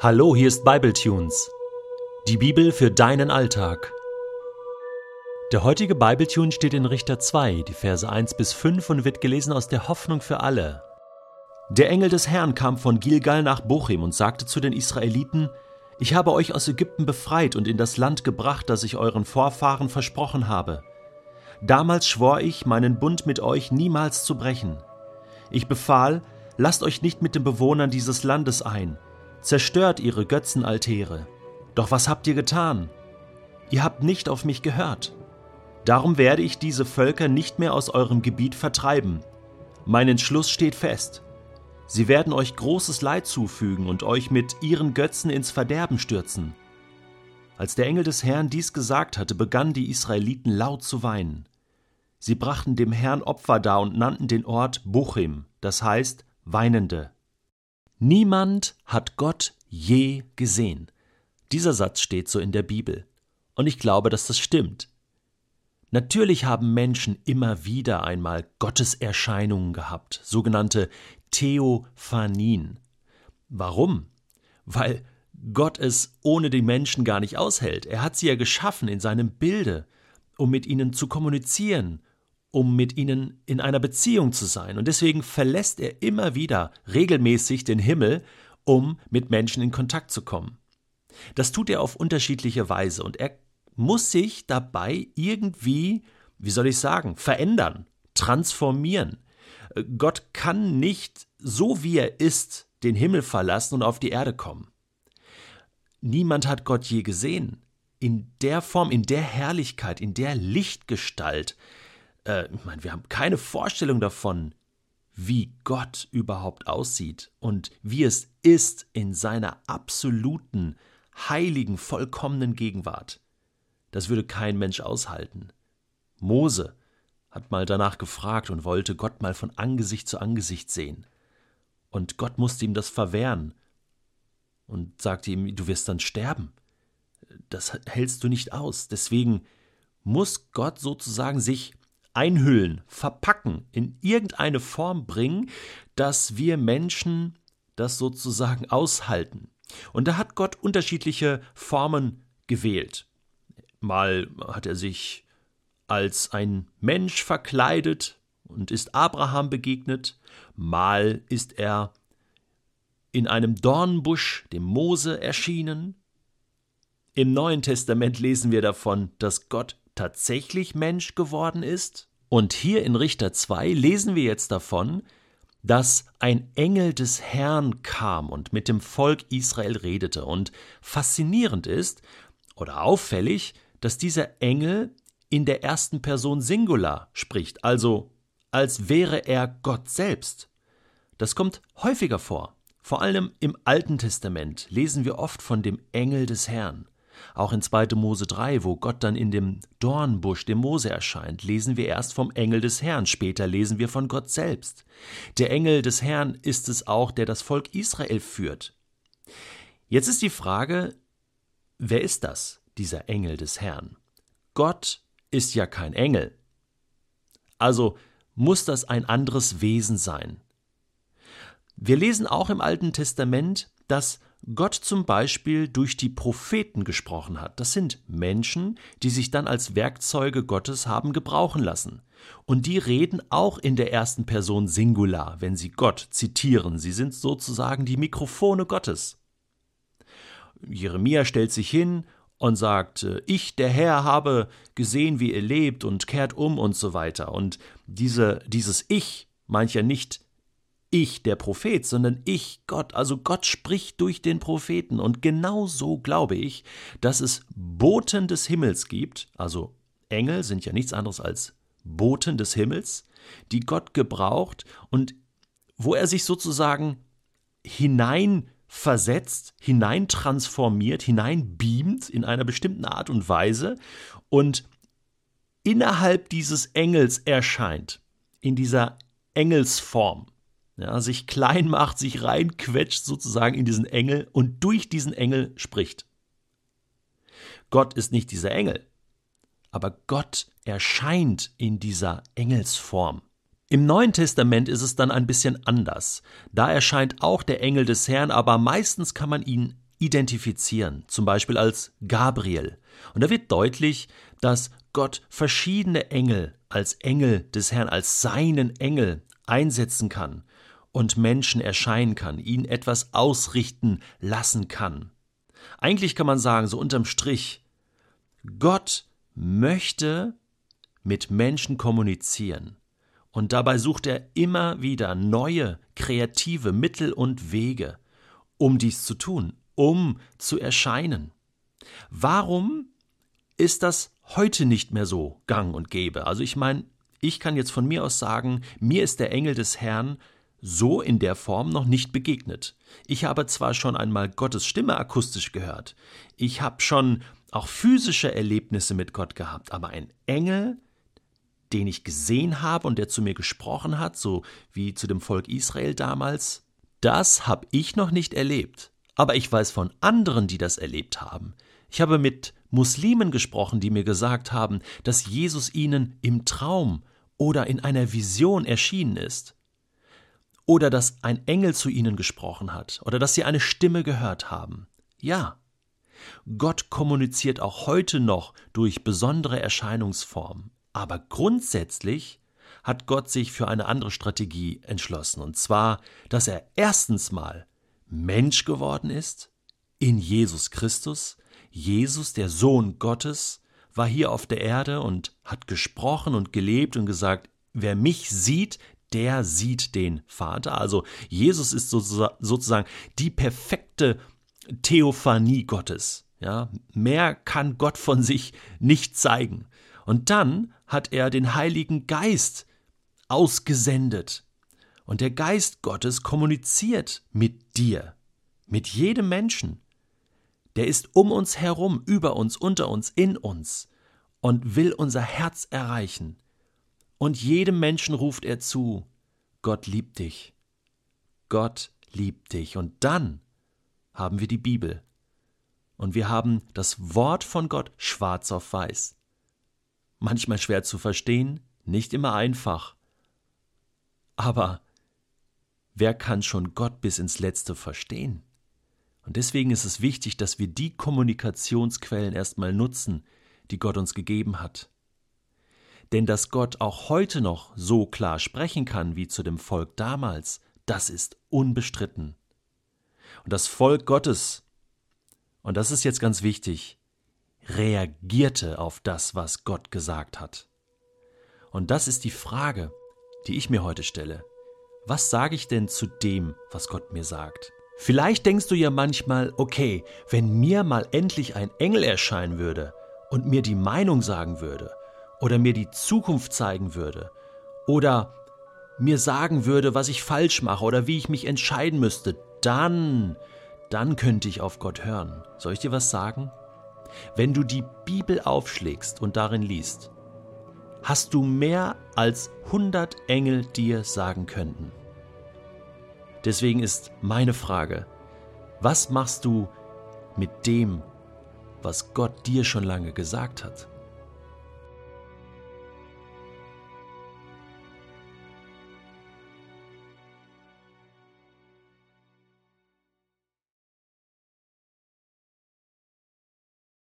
Hallo, hier ist Bibletunes. Die Bibel für deinen Alltag. Der heutige Bibletune steht in Richter 2, die Verse 1 bis 5 und wird gelesen aus der Hoffnung für alle. Der Engel des Herrn kam von Gilgal nach Bochim und sagte zu den Israeliten: Ich habe euch aus Ägypten befreit und in das Land gebracht, das ich euren Vorfahren versprochen habe. Damals schwor ich, meinen Bund mit euch niemals zu brechen. Ich befahl, lasst euch nicht mit den Bewohnern dieses Landes ein zerstört ihre Götzenaltäre. Doch was habt ihr getan? Ihr habt nicht auf mich gehört. Darum werde ich diese Völker nicht mehr aus eurem Gebiet vertreiben. Mein Entschluss steht fest. Sie werden euch großes Leid zufügen und euch mit ihren Götzen ins Verderben stürzen. Als der Engel des Herrn dies gesagt hatte, begannen die Israeliten laut zu weinen. Sie brachten dem Herrn Opfer dar und nannten den Ort Buchim, das heißt Weinende. Niemand hat Gott je gesehen. Dieser Satz steht so in der Bibel. Und ich glaube, dass das stimmt. Natürlich haben Menschen immer wieder einmal Gotteserscheinungen gehabt, sogenannte Theophanien. Warum? Weil Gott es ohne die Menschen gar nicht aushält. Er hat sie ja geschaffen in seinem Bilde, um mit ihnen zu kommunizieren, um mit ihnen in einer Beziehung zu sein. Und deswegen verlässt er immer wieder regelmäßig den Himmel, um mit Menschen in Kontakt zu kommen. Das tut er auf unterschiedliche Weise und er muss sich dabei irgendwie, wie soll ich sagen, verändern, transformieren. Gott kann nicht so wie er ist den Himmel verlassen und auf die Erde kommen. Niemand hat Gott je gesehen. In der Form, in der Herrlichkeit, in der Lichtgestalt, äh, ich meine, wir haben keine Vorstellung davon, wie Gott überhaupt aussieht und wie es ist in seiner absoluten, heiligen, vollkommenen Gegenwart. Das würde kein Mensch aushalten. Mose hat mal danach gefragt und wollte Gott mal von Angesicht zu Angesicht sehen. Und Gott musste ihm das verwehren und sagte ihm, du wirst dann sterben. Das hältst du nicht aus. Deswegen muss Gott sozusagen sich einhüllen, verpacken, in irgendeine Form bringen, dass wir Menschen das sozusagen aushalten. Und da hat Gott unterschiedliche Formen gewählt. Mal hat er sich als ein Mensch verkleidet und ist Abraham begegnet, mal ist er in einem Dornbusch dem Mose erschienen. Im Neuen Testament lesen wir davon, dass Gott tatsächlich Mensch geworden ist. Und hier in Richter 2 lesen wir jetzt davon, dass ein Engel des Herrn kam und mit dem Volk Israel redete. Und faszinierend ist oder auffällig, dass dieser Engel in der ersten Person Singular spricht, also als wäre er Gott selbst. Das kommt häufiger vor. Vor allem im Alten Testament lesen wir oft von dem Engel des Herrn. Auch in 2. Mose 3, wo Gott dann in dem Dornbusch dem Mose erscheint, lesen wir erst vom Engel des Herrn, später lesen wir von Gott selbst. Der Engel des Herrn ist es auch, der das Volk Israel führt. Jetzt ist die Frage, wer ist das, dieser Engel des Herrn? Gott ist ja kein Engel. Also muss das ein anderes Wesen sein. Wir lesen auch im Alten Testament, dass Gott zum Beispiel durch die Propheten gesprochen hat. Das sind Menschen, die sich dann als Werkzeuge Gottes haben gebrauchen lassen. Und die reden auch in der ersten Person Singular, wenn sie Gott zitieren. Sie sind sozusagen die Mikrofone Gottes. Jeremia stellt sich hin und sagt, ich, der Herr, habe gesehen, wie ihr lebt und kehrt um und so weiter. Und diese, dieses Ich meint ja nicht ich der Prophet, sondern ich Gott. Also Gott spricht durch den Propheten. Und genau so glaube ich, dass es Boten des Himmels gibt, also Engel sind ja nichts anderes als Boten des Himmels, die Gott gebraucht und wo er sich sozusagen hineinversetzt, hineintransformiert, hineinbeamt in einer bestimmten Art und Weise und innerhalb dieses Engels erscheint, in dieser Engelsform ja, sich klein macht, sich reinquetscht sozusagen in diesen Engel und durch diesen Engel spricht. Gott ist nicht dieser Engel, aber Gott erscheint in dieser Engelsform. Im Neuen Testament ist es dann ein bisschen anders. Da erscheint auch der Engel des Herrn, aber meistens kann man ihn identifizieren, zum Beispiel als Gabriel. Und da wird deutlich, dass Gott verschiedene Engel als Engel des Herrn, als seinen Engel einsetzen kann und Menschen erscheinen kann, ihnen etwas ausrichten lassen kann. Eigentlich kann man sagen, so unterm Strich, Gott möchte mit Menschen kommunizieren. Und dabei sucht er immer wieder neue, kreative Mittel und Wege, um dies zu tun, um zu erscheinen. Warum ist das heute nicht mehr so gang und gäbe? Also ich meine, ich kann jetzt von mir aus sagen, mir ist der Engel des Herrn so in der Form noch nicht begegnet. Ich habe zwar schon einmal Gottes Stimme akustisch gehört, ich habe schon auch physische Erlebnisse mit Gott gehabt, aber ein Engel, den ich gesehen habe und der zu mir gesprochen hat, so wie zu dem Volk Israel damals, das habe ich noch nicht erlebt. Aber ich weiß von anderen, die das erlebt haben. Ich habe mit Muslimen gesprochen, die mir gesagt haben, dass Jesus ihnen im Traum oder in einer Vision erschienen ist. Oder dass ein Engel zu ihnen gesprochen hat. Oder dass sie eine Stimme gehört haben. Ja. Gott kommuniziert auch heute noch durch besondere Erscheinungsformen. Aber grundsätzlich hat Gott sich für eine andere Strategie entschlossen. Und zwar, dass er erstens mal Mensch geworden ist in Jesus Christus. Jesus, der Sohn Gottes, war hier auf der Erde und hat gesprochen und gelebt und gesagt, wer mich sieht, der sieht den Vater. Also Jesus ist sozusagen die perfekte Theophanie Gottes. Ja, mehr kann Gott von sich nicht zeigen. Und dann hat er den Heiligen Geist ausgesendet. Und der Geist Gottes kommuniziert mit dir, mit jedem Menschen. Der ist um uns herum, über uns, unter uns, in uns und will unser Herz erreichen. Und jedem Menschen ruft er zu, Gott liebt dich. Gott liebt dich. Und dann haben wir die Bibel. Und wir haben das Wort von Gott schwarz auf weiß. Manchmal schwer zu verstehen, nicht immer einfach. Aber wer kann schon Gott bis ins Letzte verstehen? Und deswegen ist es wichtig, dass wir die Kommunikationsquellen erstmal nutzen, die Gott uns gegeben hat. Denn dass Gott auch heute noch so klar sprechen kann wie zu dem Volk damals, das ist unbestritten. Und das Volk Gottes, und das ist jetzt ganz wichtig, reagierte auf das, was Gott gesagt hat. Und das ist die Frage, die ich mir heute stelle. Was sage ich denn zu dem, was Gott mir sagt? Vielleicht denkst du ja manchmal, okay, wenn mir mal endlich ein Engel erscheinen würde und mir die Meinung sagen würde oder mir die Zukunft zeigen würde oder mir sagen würde, was ich falsch mache oder wie ich mich entscheiden müsste, dann, dann könnte ich auf Gott hören. Soll ich dir was sagen? Wenn du die Bibel aufschlägst und darin liest, hast du mehr als 100 Engel dir sagen könnten. Deswegen ist meine Frage, was machst du mit dem, was Gott dir schon lange gesagt hat?